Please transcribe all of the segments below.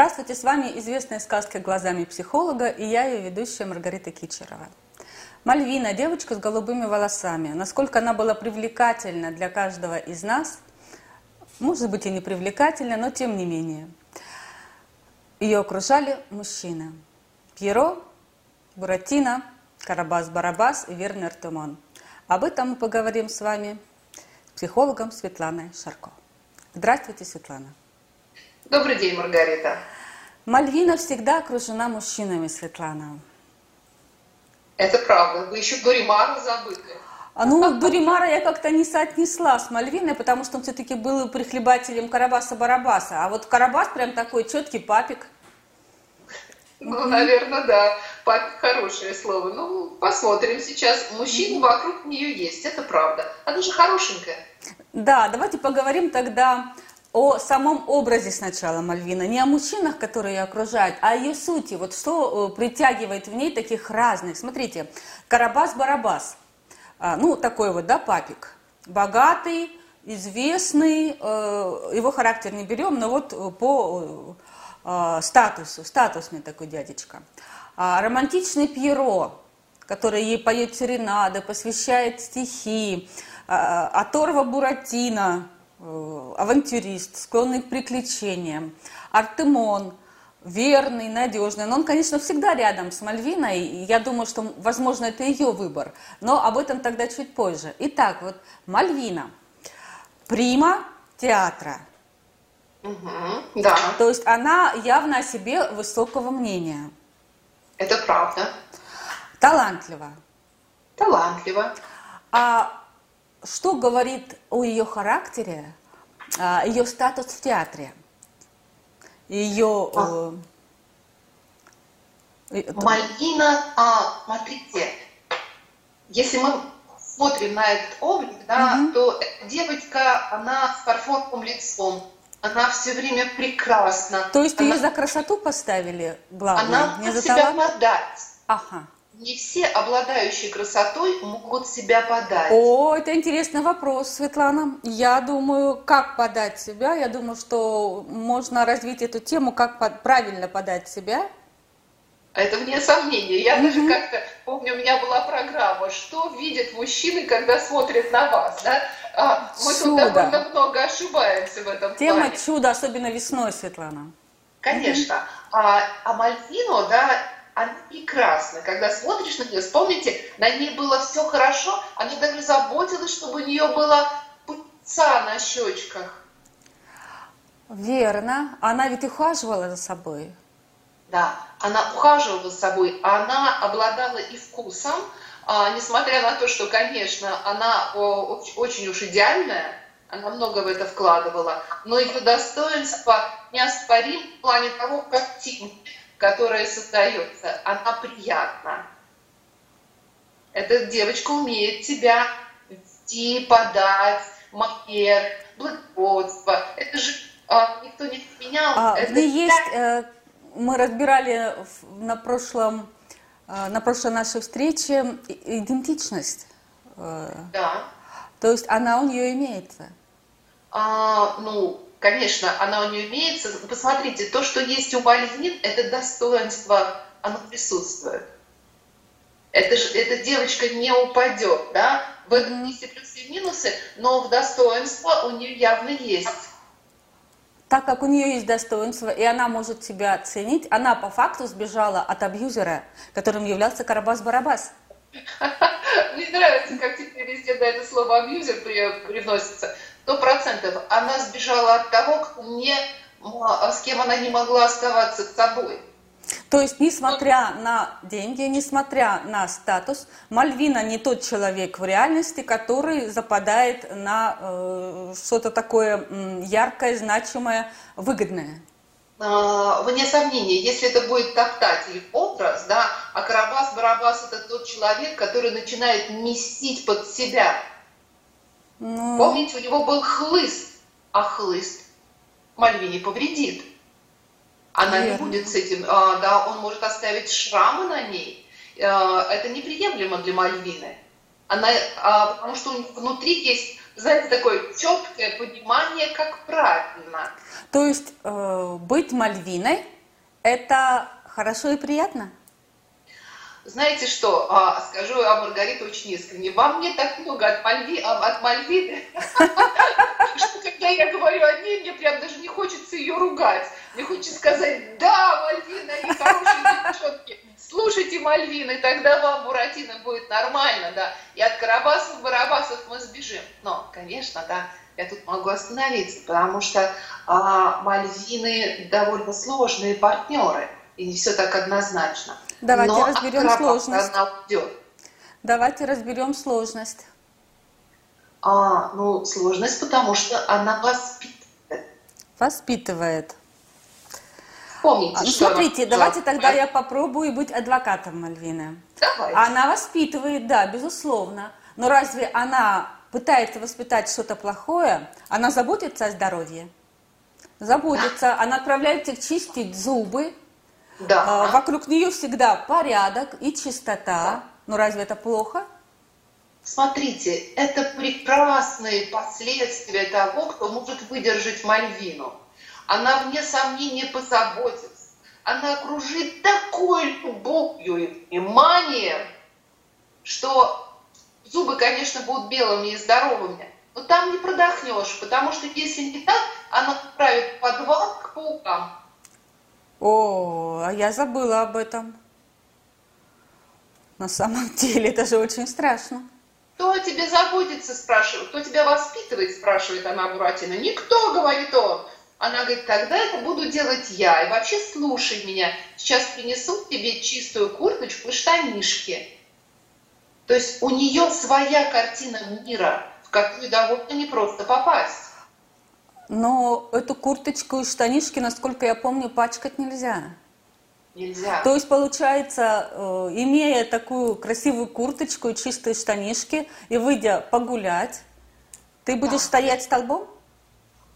Здравствуйте, с вами известная сказка глазами психолога и я ее ведущая Маргарита Кичерова. Мальвина, девочка с голубыми волосами. Насколько она была привлекательна для каждого из нас, может быть и не привлекательна, но тем не менее. Ее окружали мужчины. Пьеро, Буратино, Карабас-Барабас и Вернер Тумон. Об этом мы поговорим с вами с психологом Светланой Шарко. Здравствуйте, Светлана. Добрый день, Маргарита. Мальвина всегда окружена мужчинами, Светлана. Это правда. Вы еще Дуримара забыли. А ну, Дуримара я как-то не соотнесла с Мальвиной, потому что он все-таки был прихлебателем Карабаса-Барабаса. А вот Карабас прям такой четкий папик. Ну, наверное, да. Папик хорошее слово. Ну, посмотрим сейчас. Мужчины вокруг нее есть, это правда. Она же хорошенькая. Да, давайте поговорим тогда о самом образе сначала Мальвина, не о мужчинах, которые ее окружают, а о ее сути. Вот что э, притягивает в ней таких разных. Смотрите, Карабас-Барабас, а, ну такой вот, да, папик, богатый, известный, э, его характер не берем, но вот по э, статусу, статусный такой дядечка. А, романтичный Пьеро, который ей поет серенады, посвящает стихи, а, оторва Буратино, Э, авантюрист, склонный к приключениям, Артемон, верный, надежный. Но он, конечно, всегда рядом с Мальвиной, и я думаю, что, возможно, это ее выбор. Но об этом тогда чуть позже. Итак, вот Мальвина, прима театра. Угу, да. То есть она явно о себе высокого мнения. Это правда. Талантлива. Талантлива. А что говорит о ее характере, а, ее статус в театре? Ее... А. Э, Мальвина, а, смотрите, если мы смотрим на этот облик, да, угу. то девочка, она с фарфоровым лицом, она все время прекрасна. То есть она, ее за красоту поставили главное, она не за себя подать. Ага не все обладающие красотой могут себя подать. О, это интересный вопрос, Светлана. Я думаю, как подать себя. Я думаю, что можно развить эту тему, как под, правильно подать себя. Это вне сомнения. Я mm-hmm. даже как-то помню, у меня была программа, что видят мужчины, когда смотрят на вас. Да? А, мы чудо. тут довольно много ошибаемся в этом Тема плане. чудо, особенно весной, Светлана. Конечно. Mm-hmm. А, а Мальвино, да, она прекрасна. Когда смотришь на нее, вспомните, на ней было все хорошо, она даже заботилась, чтобы у нее была пыльца на щечках. Верно. Она ведь ухаживала за собой. Да, она ухаживала за собой, она обладала и вкусом, а, несмотря на то, что, конечно, она очень уж идеальная, она много в это вкладывала, но ее достоинство неоспорим в плане того, как тень которая создается, она приятна. Эта девочка умеет тебя вести, подать, манер, благородство. Это же а, никто не отменял. А, это где есть, э, мы разбирали на прошлом, э, на прошлой нашей встрече идентичность. Э, да. То есть она у нее имеется. А, ну, Конечно, она у нее имеется. Посмотрите, то, что есть у Мальвин, это достоинство, оно присутствует. Это же, эта девочка не упадет, да? В этом есть и плюсы и минусы, но в достоинство у нее явно есть. Так как у нее есть достоинство, и она может себя оценить, она по факту сбежала от абьюзера, которым являлся Карабас-Барабас. Мне нравится, как теперь везде на это слово абьюзер привносится сто процентов. Она сбежала от того, кто не, с кем она не могла оставаться с собой. То есть, несмотря на деньги, несмотря на статус, Мальвина не тот человек в реальности, который западает на э, что-то такое яркое, значимое, выгодное. А, вне сомнения, если это будет топтатель образ, да, а Карабас-Барабас это тот человек, который начинает местить под себя ну... Помните, у него был хлыст, а хлыст Мальвине повредит. Она Верно. не будет с этим, а, да, он может оставить шрамы на ней. А, это неприемлемо для Мальвины. Она, а, потому что внутри есть знаете, такое четкое понимание, как правильно. То есть э, быть Мальвиной – это хорошо и приятно? Знаете что, а, скажу о Маргарите очень искренне. Во мне так много от, Мальви, а, от Мальвины, что когда я говорю о ней, мне прям даже не хочется ее ругать. Мне хочется сказать, да, Мальвина, они хорошие девчонки. Слушайте Мальвины, тогда вам Буратино будет нормально, да. И от Карабасов, Барабасов мы сбежим. Но, конечно, да, я тут могу остановиться, потому что а, Мальвины довольно сложные партнеры, и не все так однозначно. Давайте Но разберем от сложность. Она уйдет. Давайте разберем сложность. А, ну, сложность, потому что она воспитывает. Воспитывает. Помните, А, Ну, что смотрите, она- давайте тогда я попробую быть адвокатом Мальвины. Давайте. Она воспитывает, да, безусловно. Но разве она пытается воспитать что-то плохое? Она заботится о здоровье? Заботится. Она отправляет их чистить зубы. Да. А, Вокруг нее всегда порядок и чистота. Но разве это плохо? Смотрите, это прекрасные последствия того, кто может выдержать Мальвину. Она, вне сомнения, позаботится. Она окружит такой любовью и вниманием, что зубы, конечно, будут белыми и здоровыми, но там не продохнешь, потому что если не так, она отправит подвал к паукам. О, а я забыла об этом. На самом деле, это же очень страшно. Кто о тебе заботится, спрашивает, кто тебя воспитывает, спрашивает она Буратино. Никто, говорит он. Она говорит, тогда это буду делать я. И вообще слушай меня. Сейчас принесу тебе чистую курточку и штанишки. То есть у нее своя картина мира, в которую довольно непросто попасть. Но эту курточку и штанишки, насколько я помню, пачкать нельзя. Нельзя. То есть, получается, э, имея такую красивую курточку и чистые штанишки, и выйдя погулять, ты будешь Да. стоять столбом?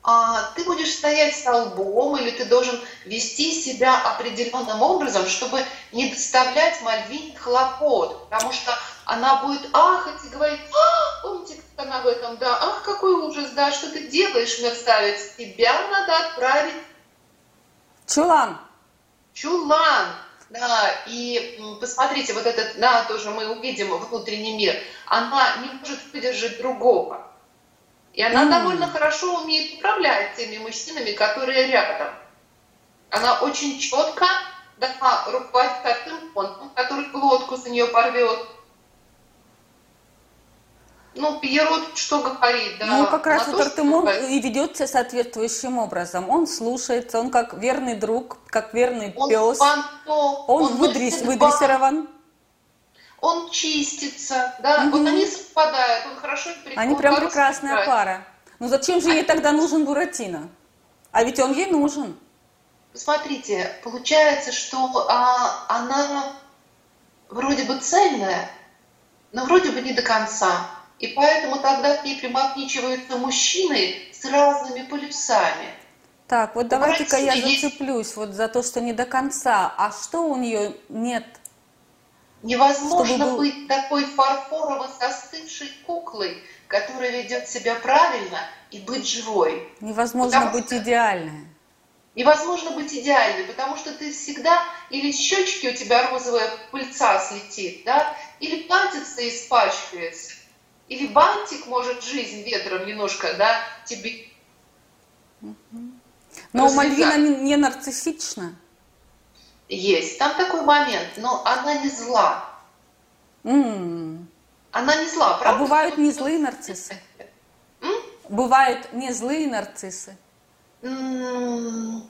а, ты будешь стоять столбом или ты должен вести себя определенным образом, чтобы не доставлять Мальвине хлопот, потому что она будет ахать и говорить, а, помните, она в этом, да, ах, какой ужас, да, что ты делаешь, мерзавец, тебя надо отправить Чулан. чулан, да, и посмотрите, вот этот, да, тоже мы увидим внутренний мир, она не может выдержать другого. И она М. довольно хорошо умеет управлять теми мужчинами, которые рядом. Она очень четко да, руководит Артемоном, который глотку за нее порвет. Ну, Пьеро что говорит, да. ну, как раз вот руководит. и ведет себя соответствующим образом. Он слушается, он как верный друг, как верный Он пес. фантом, Он, выдрес, бан, выдрессирован. он чистится, да, Мгм. вот они совпадают, он хорошо и при- Они он прям прекрасная играет. пара. Ну зачем же ей тогда нужен Буратино? А ведь он ей нужен. Смотрите, получается, что а, она вроде бы цельная, но вроде бы не до конца. И поэтому тогда к ней примагничиваются мужчины с разными полюсами. Так, вот давайте-ка я Буратино есть- зацеплюсь вот за то, что не до конца. А что у нее нет? Невозможно был- быть такой фарфорово застывшей куклой, которая ведет себя правильно и быть живой. Невозможно Потому быть что- идеальной. Невозможно быть идеальной, потому что ты всегда или щечки у тебя розовая пыльца слетит, да, или платьице испачкается, или бантик может жизнь ветром немножко, да, тебе Но Развязать. Мальвина не, не нарциссична. есть. Там такой момент, но она не зла. М. Она не зла, А правда? бывают не злые нарциссы? М? Бывают не злые нарциссы. М,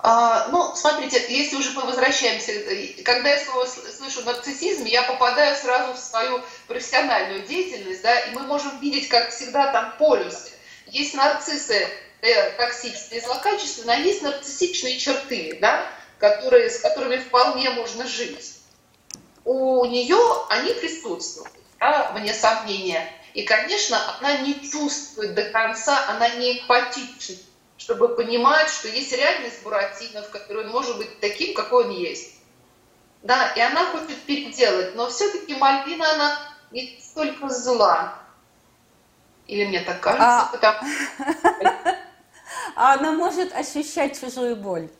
а, ну, смотрите, если уже мы возвращаемся, э, когда я слово слышу нарциссизм, я попадаю сразу в свою профессиональную деятельность, да, и мы можем видеть, как всегда, там полюсы. Есть нарциссы э, токсичные, злокачественные, а есть нарциссичные черты, да, которые, с которыми вполне можно жить. У нее они присутствуют, да, вне сомнения. И, конечно, она не чувствует до конца, она не эмпатична, чтобы понимать, что есть реальность Буратино, в которой он может быть таким, какой он есть. Да, и она хочет переделать, но все-таки Мальвина, она не столько зла. Или мне так кажется, а... потому... а она может ощущать чужую боль?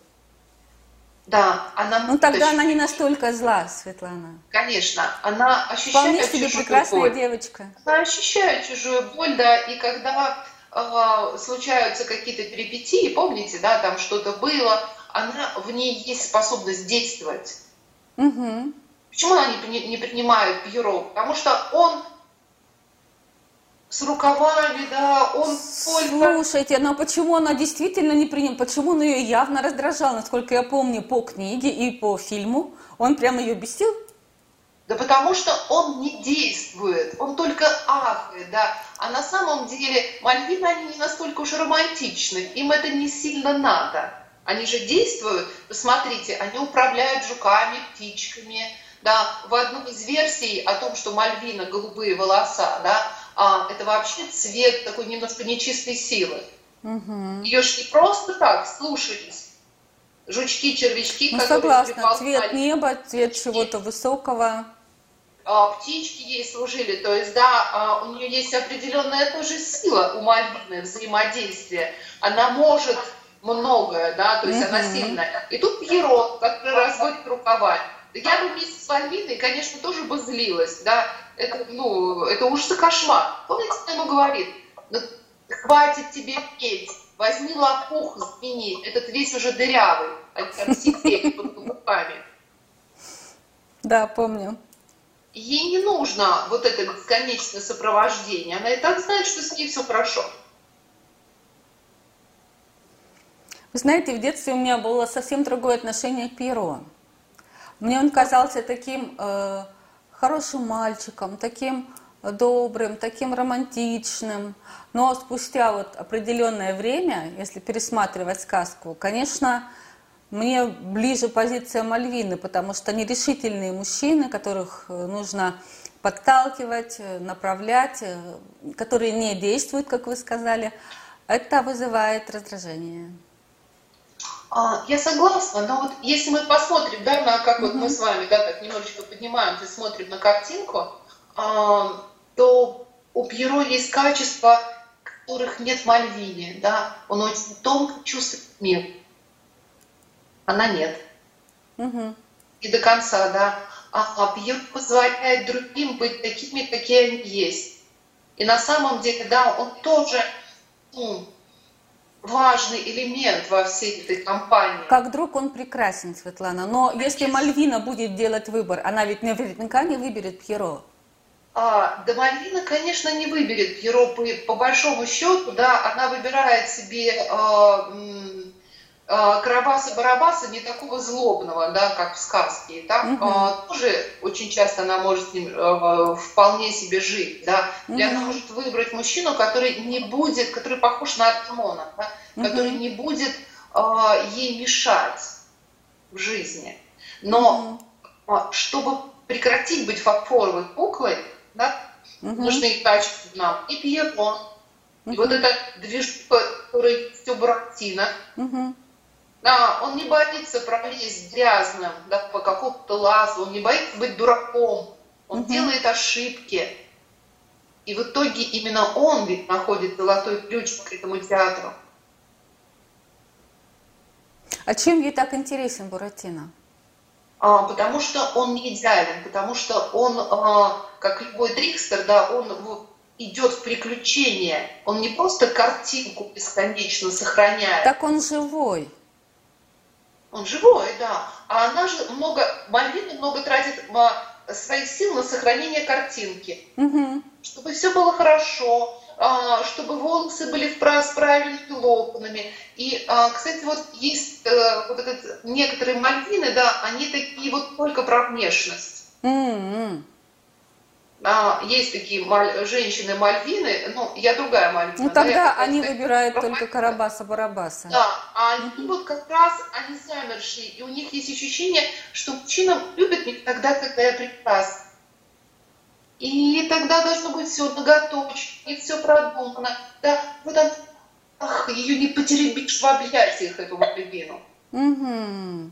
Да, она... Ну тогда ощущать... она не настолько зла, Светлана. Конечно, она ощущает Вполне себе прекрасная боль. девочка. Она ощущает чужую боль, да, и когда э, случаются какие-то перипетии, помните, да, там что-то было, она, в ней есть способность действовать. Угу. Почему она не, не принимает Пьеро? Потому что он с рукавами, да, он. Слушайте, но почему она действительно не принял, почему он ее явно раздражал, насколько я помню, по книге и по фильму, он прямо ее бесил? Да потому что он не действует, он только ахает, да. А на самом деле Мальвины, они не настолько уж романтичны, им это не сильно надо. Они же действуют, посмотрите, они управляют жуками, птичками, да. В одной из версий о том, что Мальвина голубые волоса, да, а, это вообще цвет такой немножко нечистой силы. Угу. Ее же не просто так слушались. Жучки, червячки, ну, которые согласна, цвет неба, цвет чего-то высокого. А, птички ей служили, то есть, да, а, у нее есть определенная тоже сила у Мальвины, взаимодействия. Она может многое, да, то есть угу. она сильная. И тут Пьеро, который разводит рукава. Я бы вместе с Мальвиной, конечно, тоже бы злилась, да, это, ну, это ужас и кошмар. Помните, что ему говорит? Ну, хватит тебе петь, возьми лопух, смени, этот весь уже дырявый, а там сидеть под руками. Да, помню. Ей не нужно вот это бесконечное сопровождение. Она и так знает, что с ней все хорошо. Вы знаете, в детстве у меня было совсем другое отношение к Пьеро. Мне он казался таким э, хорошим мальчиком, таким добрым, таким романтичным. Но спустя вот определенное время, если пересматривать сказку, конечно, мне ближе позиция Мальвины, потому что они решительные мужчины, которых э, нужно подталкивать, э, направлять, э, которые не действуют, как вы сказали. Это вызывает раздражение. А, я согласна, но вот если мы посмотрим, да, на как вот мы с вами, да, так немножечко поднимаемся, смотрим на картинку, а, то у Пьеро есть качества, которых нет в Мальвине, да, он очень тонко чувствует мир. Она нет. Угу. И до конца, да. А, а Пьеро позволяет другим быть такими, какие они есть. И на самом деле, да, он тоже ну, важный элемент во всей этой кампании. Как друг он прекрасен, Светлана. Но Конечно. если Мальвина будет делать выбор, она ведь наверняка не выберет Пьеро. А, да Мальвина, конечно, не выберет Пьеро по, по большому счету, да, она выбирает себе а, Карабаса-Барабаса не такого злобного, да, как в сказке. И там угу. а, тоже очень часто она может с ним а, вполне себе жить. Да. Угу. И она может выбрать мужчину, который не будет, который похож на Артемона, да, угу. который не будет а, ей мешать в жизни. Но угу. а, чтобы прекратить быть фарфоровой куклой, да, угу. нужны качества нам и Пьеро, угу. и вот эта движуха, которая все Буратино, угу он не боится пролезть грязным да, по какому-то лазу, он не боится быть дураком, он угу. делает ошибки. И в итоге именно он ведь находит золотой ключ к этому театру. А чем ей так интересен Буратино? А, потому что он не идеален, потому что он, а, как любой трикстер, да, он идет в приключения. Он не просто картинку бесконечно сохраняет. Так он живой. Он живой, да. А она же много, Мальвина много тратит своих сил на сохранение картинки. Угу. Чтобы все было хорошо, а, чтобы волосы были с правильными локонами. И, а, кстати, вот есть э, вот этот, некоторые Мальвины, да, они такие вот только про внешность. Mm-hmm. А, есть такие маль, женщины Мальвины, ну, я другая Мальвина. Ну, тогда да, они выбирают только Карабаса-Барабаса. Да, а они вот как раз, они замершие, и у них есть ощущение, что мужчина любит меня тогда, когда я прекрасна. И тогда должно быть все наготовочно, и все продумано. Да, вот он, ах, ее не потеребишь в объятиях, эту Мальвину. Угу.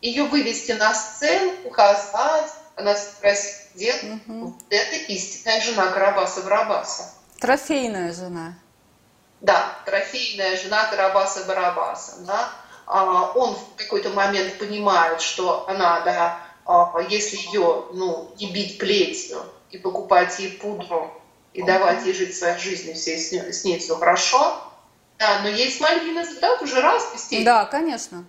Ее вывести на сцену, показать, она спросила, дед, угу. это истинная жена Карабаса-Барабаса. Трофейная жена. Да, трофейная жена Карабаса-Барабаса. Да? А, он в какой-то момент понимает, что она, да, а, если ее ну, не бить плетью и покупать ей пудру, и давать ей жить своей жизнью, все с ней, с ней все хорошо, да, но есть Мальвина, да, уже раз степени. Да, конечно.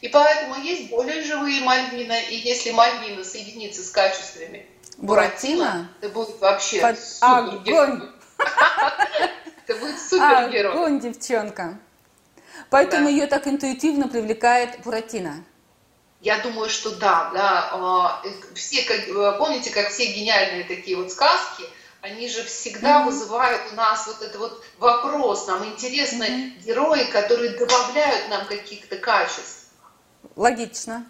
И поэтому есть более живые Мальвина, и если Мальвина соединится с качествами Буратино, это будет вообще Под... огонь. Это будет супергерой. Огонь, девчонка. Поэтому ее так интуитивно привлекает Буратино. Я думаю, что да, да. А, все, как, помните, как все гениальные такие вот сказки – они же всегда mm-hmm. вызывают у нас вот этот вот вопрос. Нам интересны mm-hmm. герои, которые добавляют нам каких-то качеств. Логично.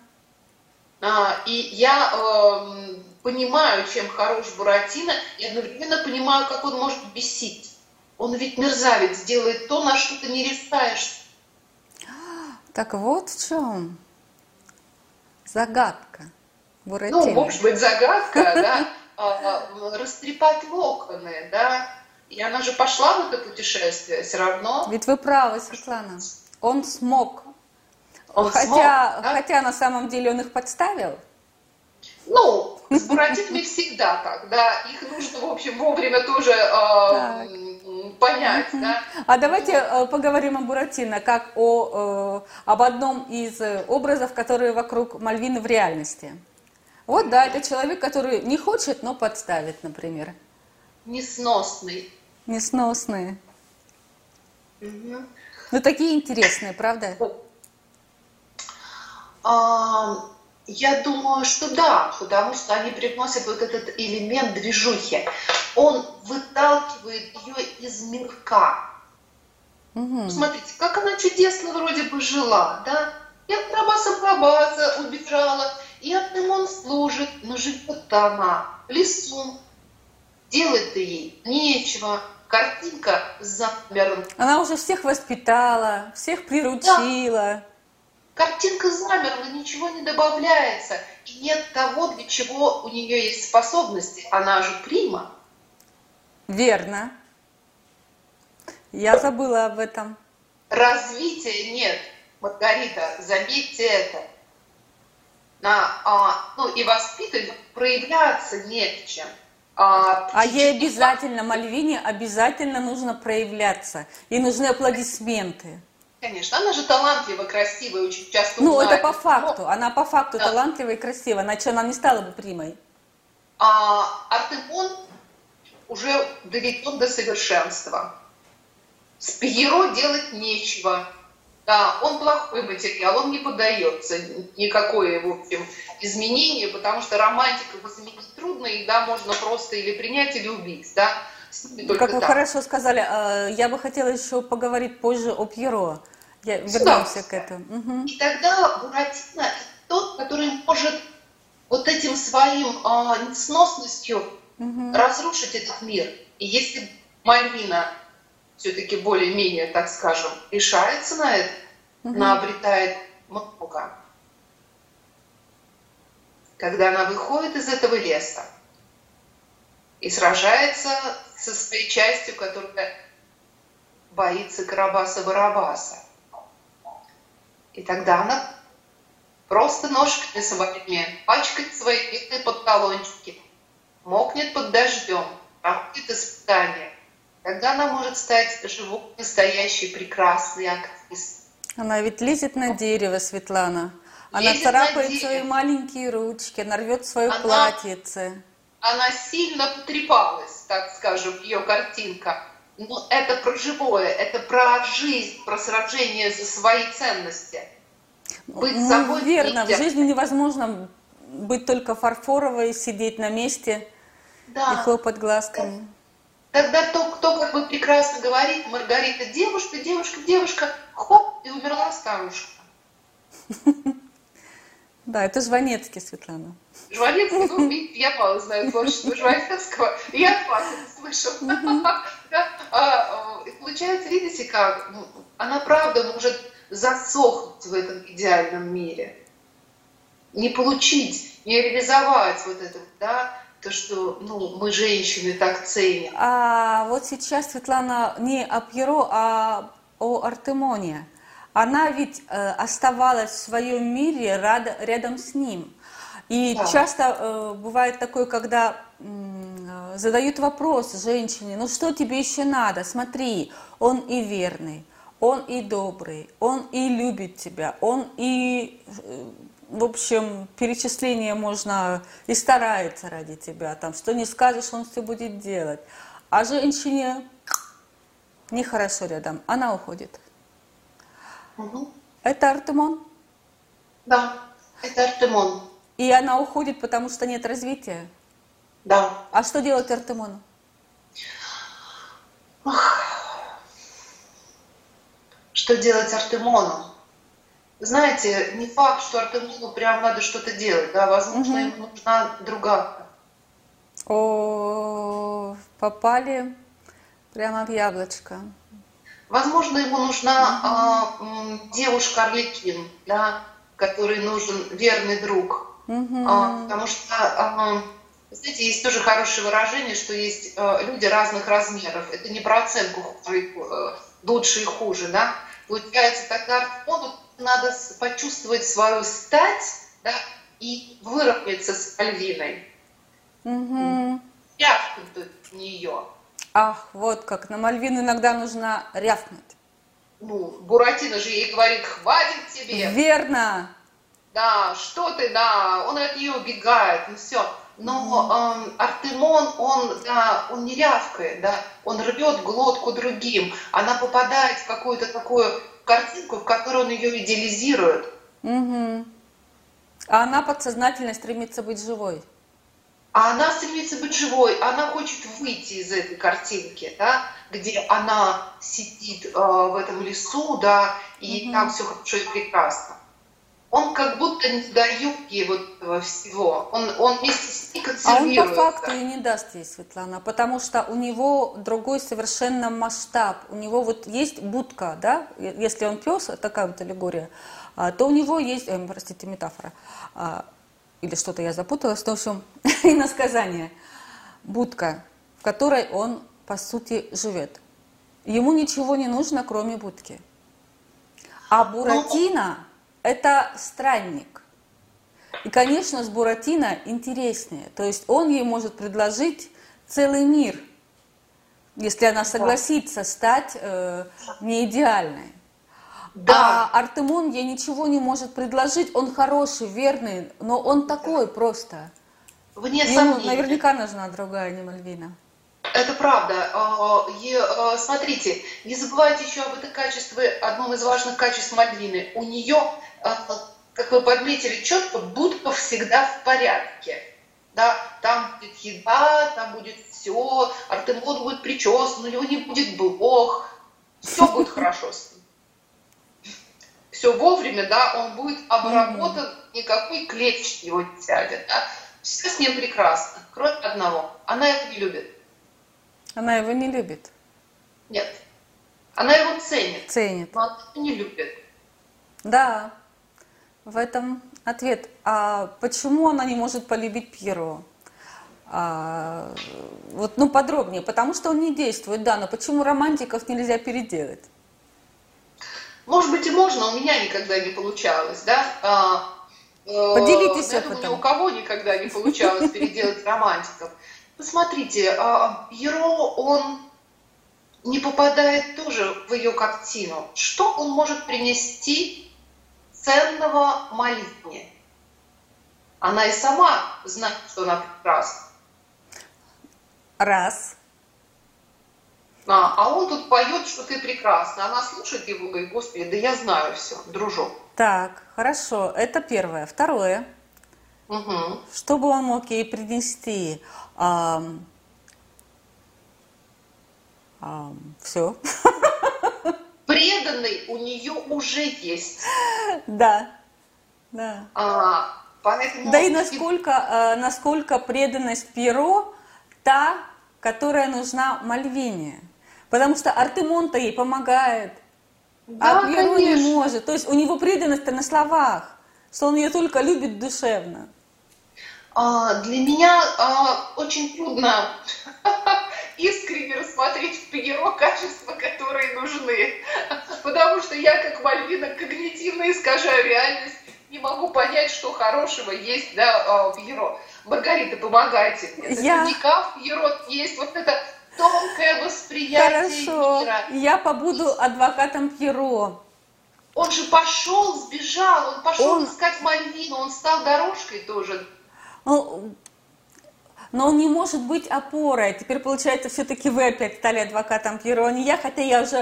А, и я э, понимаю, чем хорош Буратино, и одновременно понимаю, как он может бесить. Он ведь мерзавец, делает то, на что ты не решаешься. Так вот в чем загадка Буратино. Ну, может быть, загадка, да. А, растрепать локоны, да, и она же пошла в это путешествие все равно. Ведь вы правы, Светлана. Он смог. Он хотя, смог, да? хотя на самом деле он их подставил. Ну, с буратинами всегда так, да. Их нужно, в общем, вовремя тоже э, понять, да. А давайте э, поговорим о Буратино, как о, э, об одном из образов, которые вокруг Мальвины в реальности. Вот, да, это человек, который не хочет, но подставит, например. Несносный. Несносные. Угу. Ну, такие интересные, правда? Я думаю, что да, потому что они привносят вот этот элемент движухи. Он выталкивает ее из мирка. Угу. Смотрите, как она чудесно вроде бы жила, да? Я Прабаса-Прабаса убежала, и одним он служит, но живет она в лесу. Делать-то ей нечего. Картинка замерла. Она уже всех воспитала, всех приручила. Да. Картинка замерла, ничего не добавляется. И нет того, для чего у нее есть способности. Она же прима. Верно. Я забыла об этом. Развития нет, Маргарита, заметьте это на, а, ну, и воспитывать, проявляться не в чем. А, а ей обязательно, Мальвине обязательно нужно проявляться. Ей нужны аплодисменты. Конечно, она же талантливая, красивая, очень часто Ну, это по факту. Но... Она по факту да. талантливая и красивая, иначе она не стала бы примой. А Артемон уже доведен до совершенства. С Пьеро делать нечего. Да, он плохой материал, он не поддается никакое, в общем, изменение, потому что романтику заменить трудно, и да, можно просто или принять, или убить, да. Как вы так. хорошо сказали, а, я бы хотела еще поговорить позже о Пьеро. Я вернемся к этому. Угу. И тогда Буратино тот, который может вот этим своим э, несносностью угу. разрушить этот мир. И если Мальвина все-таки более-менее, так скажем, решается на это, угу. она обретает много. Когда она выходит из этого леса и сражается со своей частью, которая боится Карабаса-Барабаса. И тогда она просто ножками своими пачкает свои бедные подколончики, мокнет под дождем, проходит испытания, Тогда она может стать живой, настоящей, прекрасной актрисой. Она ведь лезет на дерево, Светлана. Она лезет царапает свои маленькие ручки, она рвет свое она, платьице. Она сильно потрепалась, так скажем, ее картинка. Но это про живое, это про жизнь, про сражение за свои ценности. Быть ну, собой верно, в жизни невозможно быть только фарфоровой, сидеть на месте да. и хлопать глазками. Тогда то, кто как бы прекрасно говорит, Маргарита, девушка, девушка, девушка, хоп, и умерла старушка. Да, это Жванецкий, Светлана. Жванецкий, ну, я мало знаю творчество Жванецкого, я от вас это слышала. А, получается, видите как, ну, она правда может засохнуть в этом идеальном мире. не получить, не реализовать вот это, да, то, что ну, мы женщины так ценим. А вот сейчас, Светлана, не о Пьеро, а о Артемоне. Она ведь э, оставалась в своем мире рядом с ним. И да. часто э, бывает такое, когда э, задают вопрос женщине, ну что тебе еще надо? Смотри, он и верный, он и добрый, он и любит тебя, он и э, в общем, перечисление можно и старается ради тебя, там, что не скажешь, он все будет делать. А женщине нехорошо рядом, она уходит. Угу. Это Артемон? Да, это Артемон. И она уходит, потому что нет развития? Да. А что делать Артемону? Что делать Артемону? знаете, не факт, что Артемону прям надо что-то делать, да, возможно, угу. ему нужна другая. О, попали прямо в яблочко. Возможно, ему нужна угу. а, девушка Орликин, да, который нужен верный друг. Угу. А, потому что, а, знаете, есть тоже хорошее выражение, что есть а, люди разных размеров. Это не про оценку э, лучше и хуже, да. Получается, тогда Артемону надо почувствовать свою стать да, и выровняться с Альвиной. Угу. Рявкнуть в нее. Ах, вот как, на Мальвину иногда нужно рявкнуть. Ну, Буратино же ей говорит, хватит тебе. Верно. Да, что ты, да, он от нее убегает, ну все. Но э, Артемон, он, да, он не рявкает, да, он рвет глотку другим. Она попадает в какую-то такую картинку, в которой он ее идеализирует. Угу. А она подсознательно стремится быть живой. А она стремится быть живой, она хочет выйти из этой картинки, да, где она сидит э, в этом лесу, да, и угу. там все хорошо и прекрасно он как будто не дает ей вот этого всего. Он, он вместе с ней консервируется. А он по факту и не даст ей, Светлана, потому что у него другой совершенно масштаб. У него вот есть будка, да, если он пес, такая вот аллегория, а, то у него есть, э, простите, метафора, а, или что-то я запуталась, но в общем, иносказание. Будка, в которой он, по сути, живет. Ему ничего не нужно, кроме будки. А ну, Буратино это странник. И, конечно, с Буратино интереснее. То есть он ей может предложить целый мир, если она согласится стать э, не идеальной. Да. А Артемон ей ничего не может предложить. Он хороший, верный, но он такой просто. Вне Ему наверняка нужна другая, не Мальвина. Это правда. А, и, а, смотрите, не забывайте еще об этом качестве, одном из важных качеств Мальвины. У нее как вы подметили четко, будка всегда в порядке. Да, там будет еда, там будет все, Артемон будет причесан, у него не будет блох, все будет хорошо с ним. Все вовремя, да, он будет обработан, никакой клетч его не сядет, да. Все с ним прекрасно, кроме одного, она его не любит. Она его не любит? Нет. Она его ценит. Ценит. Но она его не любит. Да, в этом ответ. А почему она не может полюбить Пьеро? А, вот, ну, подробнее. Потому что он не действует, да, но почему романтиков нельзя переделать? Может быть и можно, у меня никогда не получалось, да? А, э, Поделитесь я опытом. Думаю, ни у кого никогда не получалось переделать романтиков. Посмотрите, а, Пьеро, он не попадает тоже в ее картину. Что он может принести ценного молитве. Она и сама знает, что она прекрасна. Раз. А, а он тут поет, что ты прекрасна. Она слушает его и говорит, господи, да я знаю все, дружок. Так, хорошо, это первое. Второе. Угу. Что бы он мог ей принести? Ам... Ам... Все. преданный у нее уже есть. Да, да. А, поэтому... Да и насколько, э, насколько преданность Пьеро та, которая нужна Мальвине. Потому что Артемон-то ей помогает, да, а Пьеро не может. То есть у него преданность-то на словах. что он ее только любит душевно? А, для меня а, очень трудно искренне рассмотреть в Пьеро качества, которые нужны. Потому что я, как Мальвина, когнитивно искажаю реальность, не могу понять, что хорошего есть да, а, в Пьеро. Маргарита, помогайте мне. Я... Наверняка в Пьеро есть вот это тонкое восприятие Хорошо. мира. Я побуду адвокатом Пьеро. Он же пошел, сбежал, он пошел он... искать Мальвину, он стал дорожкой тоже. Ну, но он не может быть опорой. Теперь, получается, все-таки вы опять стали адвокатом Пьеро, а не я, хотя я уже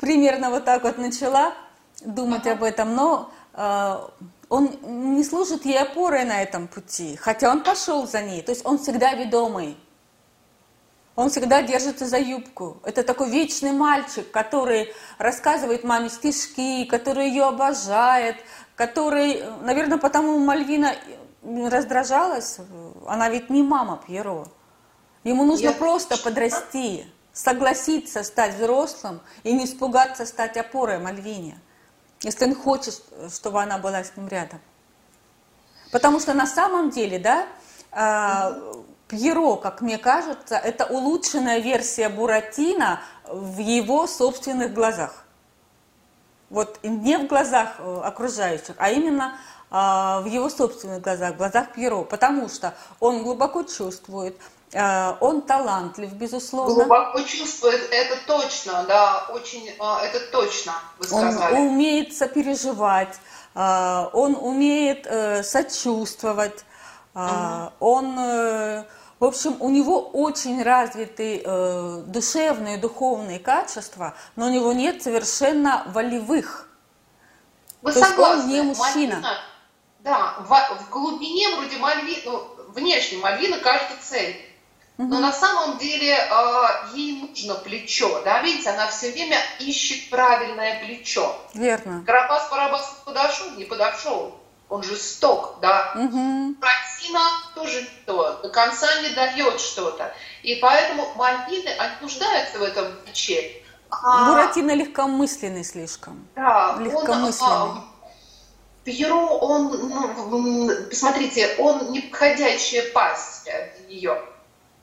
примерно вот так вот начала думать об этом, но э, он не служит ей опорой на этом пути, хотя он пошел за ней, то есть он всегда ведомый. Он всегда держится за юбку. Это такой вечный мальчик, который рассказывает маме стишки, который ее обожает, который, наверное, потому Мальвина раздражалась. Она ведь не мама Пьеро. Ему нужно Я... просто подрасти, согласиться стать взрослым и не испугаться стать опорой Мальвине, если он хочет, чтобы она была с ним рядом. Потому что на самом деле, да, а, Пьеро, как мне кажется, это улучшенная версия Буратино в его собственных глазах. Вот не в глазах э, окружающих, а именно а, в его собственных глазах, в глазах Пьеро, потому что он глубоко чувствует, э, он талантлив, безусловно. Глубоко чувствует, это точно, да, очень, а, это точно, вы сказали. Он умеет сопереживать, он умеет э, сочувствовать, угу. он в общем, у него очень развиты э, душевные, духовные качества, но у него нет совершенно волевых. Вы То согласны? он не мужчина. Мальвина, да, в, в глубине вроде Мальвина, ну, внешне Мальвина кажется цель. Угу. Но на самом деле э, ей нужно плечо, да, видите, она все время ищет правильное плечо. Верно. Карабас-Барабас подошел, не подошел он жесток, да. Угу. Тоже то, до конца не дает что-то. И поэтому Мальвины, они нуждаются в этом плече. А, Буратино легкомысленный слишком. Да, легкомысленный. Он, а, Пьеро, он, ну, посмотрите, он неподходящая пасть нее.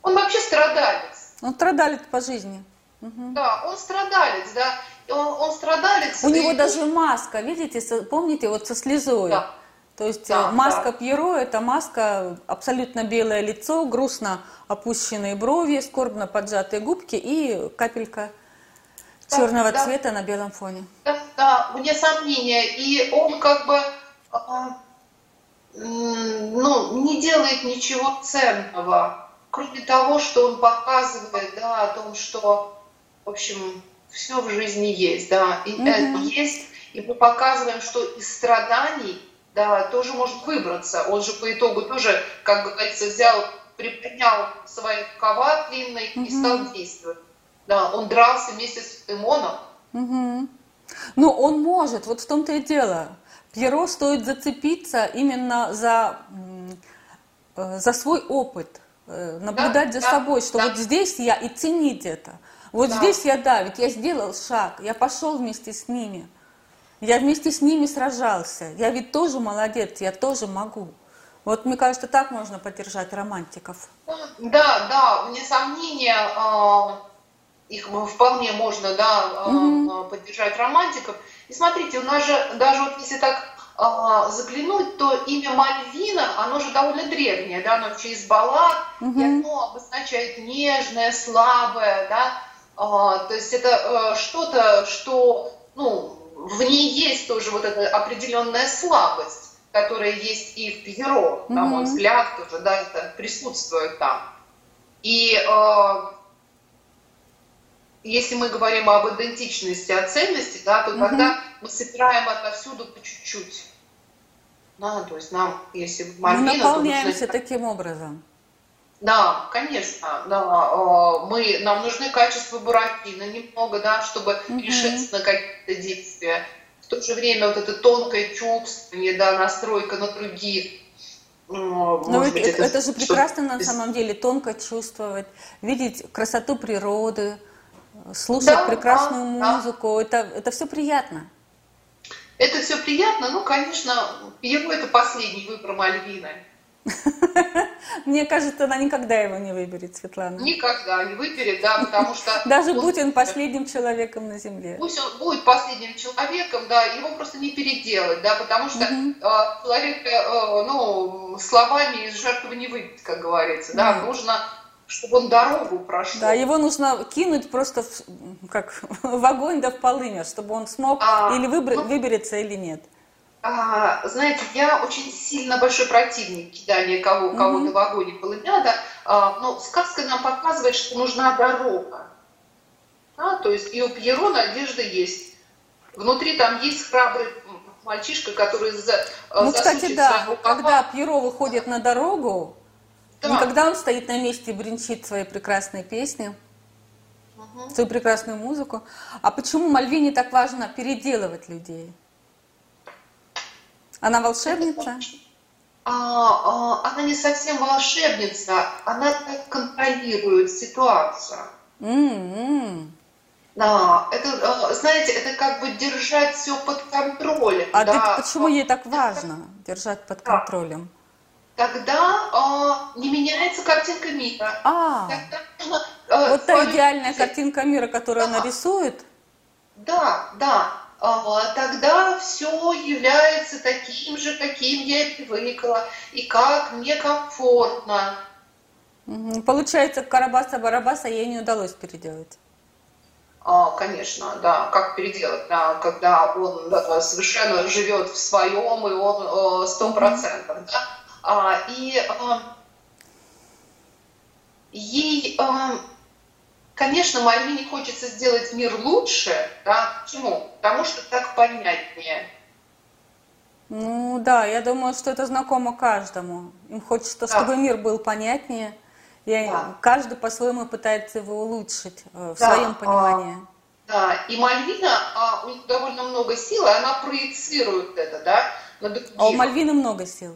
Он вообще страдалец. Он страдалец по жизни. Угу. Да, он страдалец, да. Он, он страдалец. У и... него даже маска, видите, помните, вот со слезой. Да. То есть да, э, маска да. Пьеро – это маска, абсолютно белое лицо, грустно опущенные брови, скорбно поджатые губки и капелька да, черного да. цвета на белом фоне. Да, да, мне сомнения. И он как бы а, ну, не делает ничего ценного, кроме того, что он показывает да, о том, что, в общем, все в жизни есть. Да, и это есть. И мы показываем, что из страданий – да, тоже может выбраться. Он же по итогу тоже, как говорится, взял, приподнял свои рукава длинные угу. и стал действовать. Да, он дрался вместе с Эмоном. Угу. Ну, он может, вот в том-то и дело. Пьеро стоит зацепиться именно за, э, за свой опыт, э, наблюдать да, за да, собой, что да. вот здесь я и ценить это. Вот да. здесь я, да, ведь я сделал шаг, я пошел вместе с ними. Я вместе с ними сражался. Я ведь тоже молодец, я тоже могу. Вот мне кажется, так можно поддержать романтиков. Да, да, вне сомнения, а, их вполне можно да, угу. поддержать романтиков. И смотрите, у нас же даже вот если так заглянуть, то имя Мальвина, оно же довольно древнее, да, оно вообще из баллад, угу. и оно обозначает нежное, слабое, да, то есть это э, что-то, что, ну, в ней есть тоже вот эта определенная слабость, которая есть и в Пьеро, на мой взгляд, тоже, да, это присутствует там. И э, если мы говорим об идентичности, о ценности, да, то mm-hmm. тогда мы собираем отовсюду по чуть-чуть. Да, то есть нам, если мы наполняемся то таким образом. Да, конечно, да. Э, мы, нам нужны качества Буратино немного, да, чтобы угу. решиться на какие-то действия. В то же время вот это тонкое чувствование, да, настройка на других. Ну, Но ведь быть, это, это же прекрасно на самом деле, тонко чувствовать, видеть красоту природы, слушать да, прекрасную да, музыку. Да. Это, это все приятно. Это все приятно, ну, конечно, его это последний выбор Мальвины. Мне кажется, она никогда его не выберет, Светлана. Никогда не выберет, да, потому что... Даже будь он последним человеком на Земле. Пусть он будет последним человеком, да, его просто не переделать, да, потому что э, человека, э, ну, словами из жертвы не выбить, как говорится, да, да. нужно чтобы он дорогу прошел. Да, его нужно кинуть просто в, как в огонь да в полымя, чтобы он смог а, или выбр- ну, выберется или нет. А, знаете, я очень сильно большой противник кидания кого, кого-то mm-hmm. в огонь и полымя, да, а, но сказка нам показывает, что нужна дорога. А, то есть и у Пьеро надежда есть. Внутри там есть храбрый мальчишка, который за, Ну, кстати, да, когда Пьеро выходит на дорогу, да. не когда он стоит на месте и бренчит свои прекрасные песни, угу. свою прекрасную музыку, а почему Мальвине так важно переделывать людей? Она волшебница? А, а, она не совсем волшебница, она так контролирует ситуацию. Mm-hmm. Да, это, а, знаете, это как бы держать все под контролем. А да. почему ей так важно держать под контролем? Тогда а, не меняется картинка мира. А, Тогда, а, вот та идеальная картинка мира, которую да. она рисует? Да, да. Тогда все является таким же, каким я привыкла, и как мне комфортно. Получается, Карабаса-Барабаса ей не удалось переделать. А, конечно, да, как переделать, да, когда он да, совершенно живет в своем, и он сто процентов, да. А, и а, ей а, Конечно, Мальвине хочется сделать мир лучше, да, почему? Потому что так понятнее. Ну да, я думаю, что это знакомо каждому. Им хочется, да. чтобы мир был понятнее, и да. каждый по-своему пытается его улучшить э, в да. своем понимании. Да, и Мальвина, а, у них довольно много сил, и она проецирует это, да, на других. А у Мальвины много сил.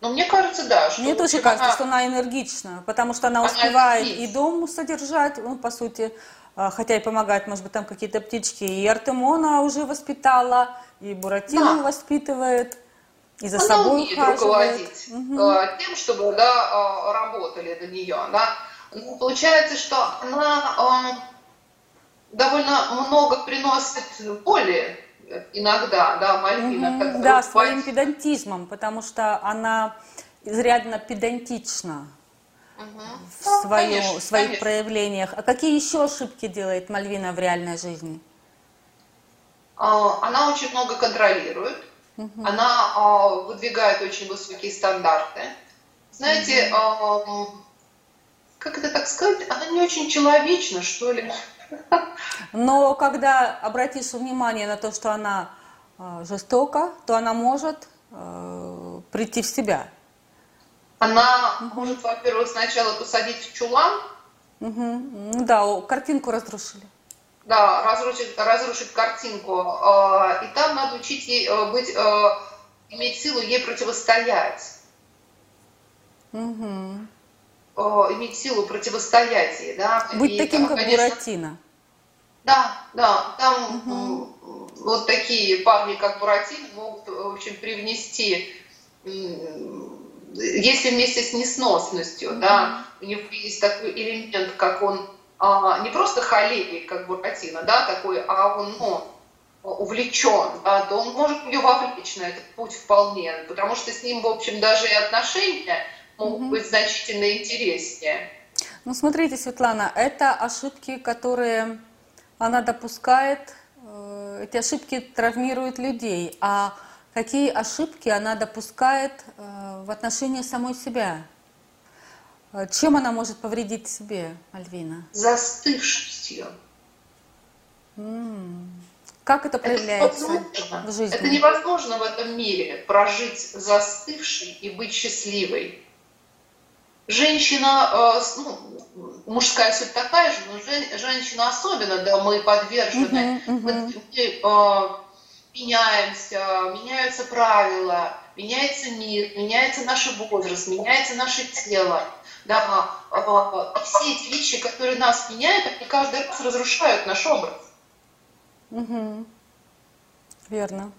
Но мне кажется, да. Что, мне тоже кажется, она... что она энергична, потому что она, она успевает и дом содержать, ну, по сути, а, хотя и помогает, может быть, там какие-то птички. И Артемона уже воспитала, и Буратино да. воспитывает, и за она собой умеет ухаживает. руководить угу. тем, чтобы да, а, работали на нее. Да. Ну, получается, что она довольно много приносит боли иногда, да, Мальвина. Mm-hmm, да, своим педантизмом, потому что она изрядно педантична угу. в ну, свое, конечно, своих конечно. проявлениях. А какие еще ошибки делает Мальвина в реальной жизни? А, она очень много контролирует, угу. она а, выдвигает очень высокие стандарты. Знаете, угу. как это так сказать, она не очень человечна, что ли. Но когда обратишь внимание на то, что она э, жестока, то она может э, прийти в себя. Она может, во-первых, сначала посадить в чулан. Угу. Да, картинку разрушили. Да, разрушить, разрушить картинку. Э, и там надо учить ей быть, иметь силу ей противостоять. Угу. Э, иметь силу противостоять ей, да. Быть и, таким, как конечно, Буратино. Да, да, там угу. вот такие парни, как Буратино, могут, в общем, привнести, если вместе с несносностью, угу. да, у него есть такой элемент, как он а, не просто холерик, как Буратино, да, такой, а он, ну, увлечен, да, то он может ее вовлечь на этот путь вполне, потому что с ним, в общем, даже и отношения могут быть значительно интереснее. Ну, смотрите, Светлана, это ошибки, которые она допускает, э, эти ошибки травмируют людей. А какие ошибки она допускает э, в отношении самой себя? Э, чем она может повредить себе, Альвина? Застывшестью. Как это проявляется это в жизни? Это невозможно в этом мире прожить застывшей и быть счастливой женщина, э, ну, мужская суть такая же, но женщина особенно, да, мы подвержены, uh-huh, uh-huh. мы, э, меняемся, меняются правила, меняется мир, меняется наш возраст, меняется наше тело. Да, э, все эти вещи, которые нас меняют, они каждый раз разрушают наш образ. Угу. Верно.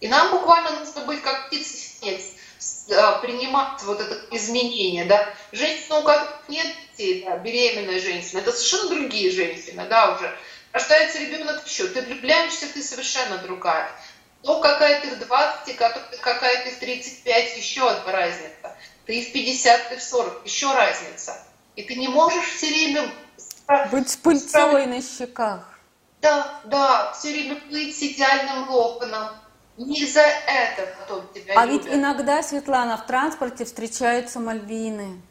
И нам буквально нужно быть как птица-синец, э, принимать вот это изменение, да. Женщина, у которых нет детей, да, беременная женщина, это совершенно другие женщины, да, уже. Рождается ребенок еще, ты влюбляешься, ты совершенно другая. Ну, какая ты в 20, какая ты в 35, еще одна разница. Ты в 50, ты в 40, еще разница. И ты не можешь все время... Быть с пыльцой на щеках. Да, да, все время быть с идеальным локоном. Не за это потом тебя А любят. ведь иногда, Светлана, в транспорте встречаются мальвины.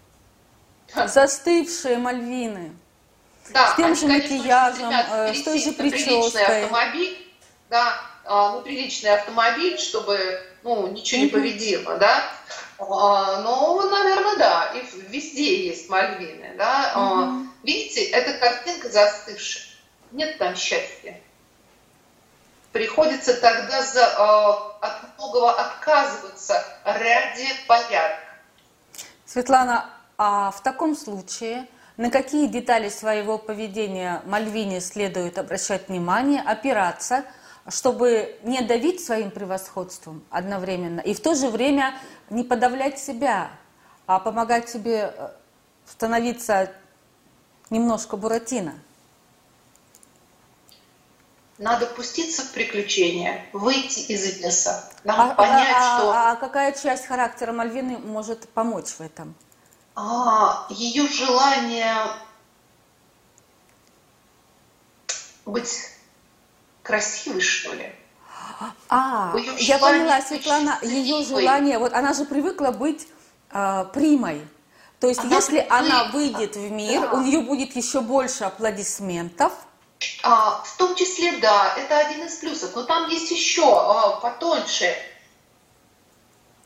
Застывшие мальвины. Да, с тем они, же конечно, макияжем, э, с той же прической. автомобиль, да, а, ну, приличный автомобиль, чтобы, ну, ничего не повредило, да. А, Но, наверное, да, и везде есть мальвины, да. Мгм. Видите, эта картинка застывшая. Нет там счастья. Приходится тогда за, а, от многого отказываться ради порядка. Светлана, а в таком случае на какие детали своего поведения Мальвине следует обращать внимание, опираться, чтобы не давить своим превосходством одновременно и в то же время не подавлять себя, а помогать себе э, становиться немножко буратино? Надо пуститься в приключения, выйти из леса, да, А, понять, а- что а какая часть характера Мальвины может помочь в этом? а, ее желание быть красивой, что ли. А, я поняла, Светлана, ее желание, вот она же привыкла быть э, примой. То есть, Она если привыкла, она выйдет в мир, да. у нее будет еще больше аплодисментов. А, в том числе, да, это один из плюсов. Но там есть еще а, потоньше.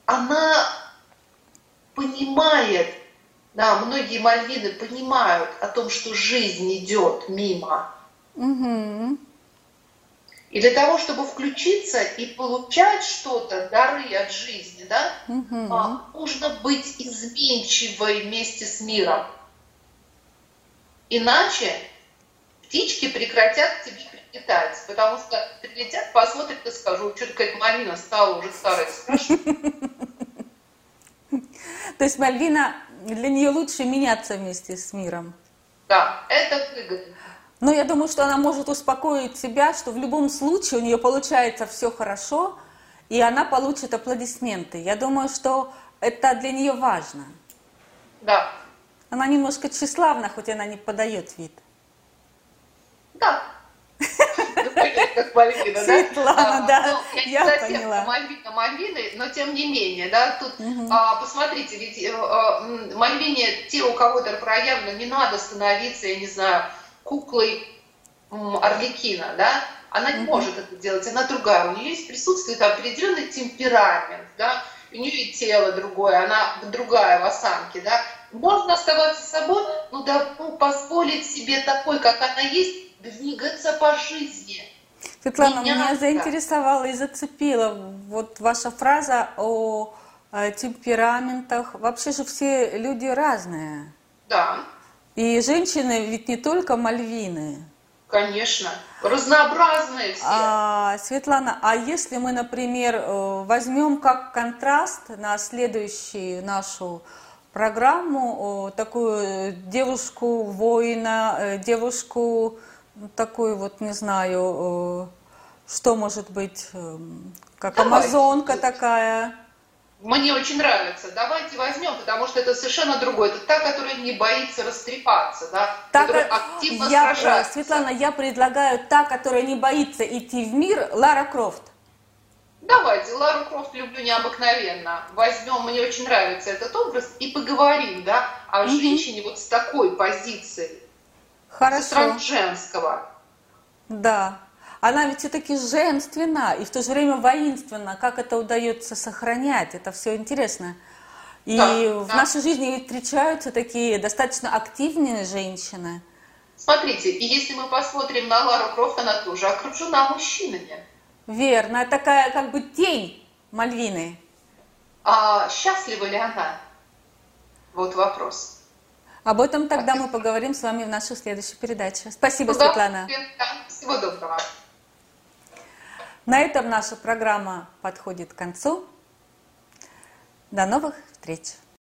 Она понимает, да, многие мальвины понимают о том, что жизнь идет мимо. Мгм. И для того, чтобы включиться и получать что-то, дары от жизни, да, а, нужно быть изменчивой вместе с миром. Иначе птички прекратят к тебе прилетать, потому что прилетят, посмотрят и скажут, что какая-то малина стала уже старой. То есть Мальвина, для нее лучше меняться вместе с миром. Да, это выгодно. Но я думаю, что она может успокоить себя, что в любом случае у нее получается все хорошо, и она получит аплодисменты. Я думаю, что это для нее важно. Да, Она немножко тщеславна, хоть она не подает вид. Да. Ну, как Мальвина, да? Светлана, А, да, ну, я поняла. Мальвина, Мальвины, но тем не менее, да, тут а, посмотрите, ведь э, м, Мальвине, те, у кого это проявлено, не надо становиться, я не знаю, куклой м, Арлекина, да, она не может это делать, она другая, у нее есть присутствует определенный темперамент, да, у нее и тело другое, она другая в осанке, да, можно оставаться собой, но да, ну, позволить себе такой, как она есть, двигаться по жизни. Светлана, Меня- меня заинтересовала и зацепила вот ваша фраза о э, темпераментах. Вообще же все люди разные. Да, И женщины ведь не только мальвины. конечно. Разнообразные все. А, Светлана, а если мы, например, э, возьмем как контраст на следующую нашу программу такую девушку воина, э, девушку ну, такую вот, не знаю, э, что может быть, эм, как Давайте. амазонка такая. Мне очень нравится. Давайте возьмем, потому что это совершенно другое. Это та, которая не боится растрепаться, да, Так, которая активно я, э, сражается. Светлана, я предлагаю та, которая не боится идти в мир, Лара Крофт. Давайте, Лару Крофт люблю необыкновенно. Возьмем, мне очень нравится этот образ, и поговорим, да, о Мгм. женщине вот с такой позицией, Хорошо. стороны женского. Да. Она ведь все-таки женственна и в то же время воинственна. Как это удается сохранять? Это все интересно. И Да, в да. нашей жизни встречаются такие достаточно активные женщины. Смотрите, и если мы посмотрим на Лару Крофт, она тоже окружена мужчинами. Верно, такая как бы тень Мальвины. А счастлива ли она? Вот вопрос. Об этом тогда мы поговорим с вами в нашей следующей передаче. Спасибо, Светлана. Всего доброго. На этом наша программа подходит к концу. До новых встреч!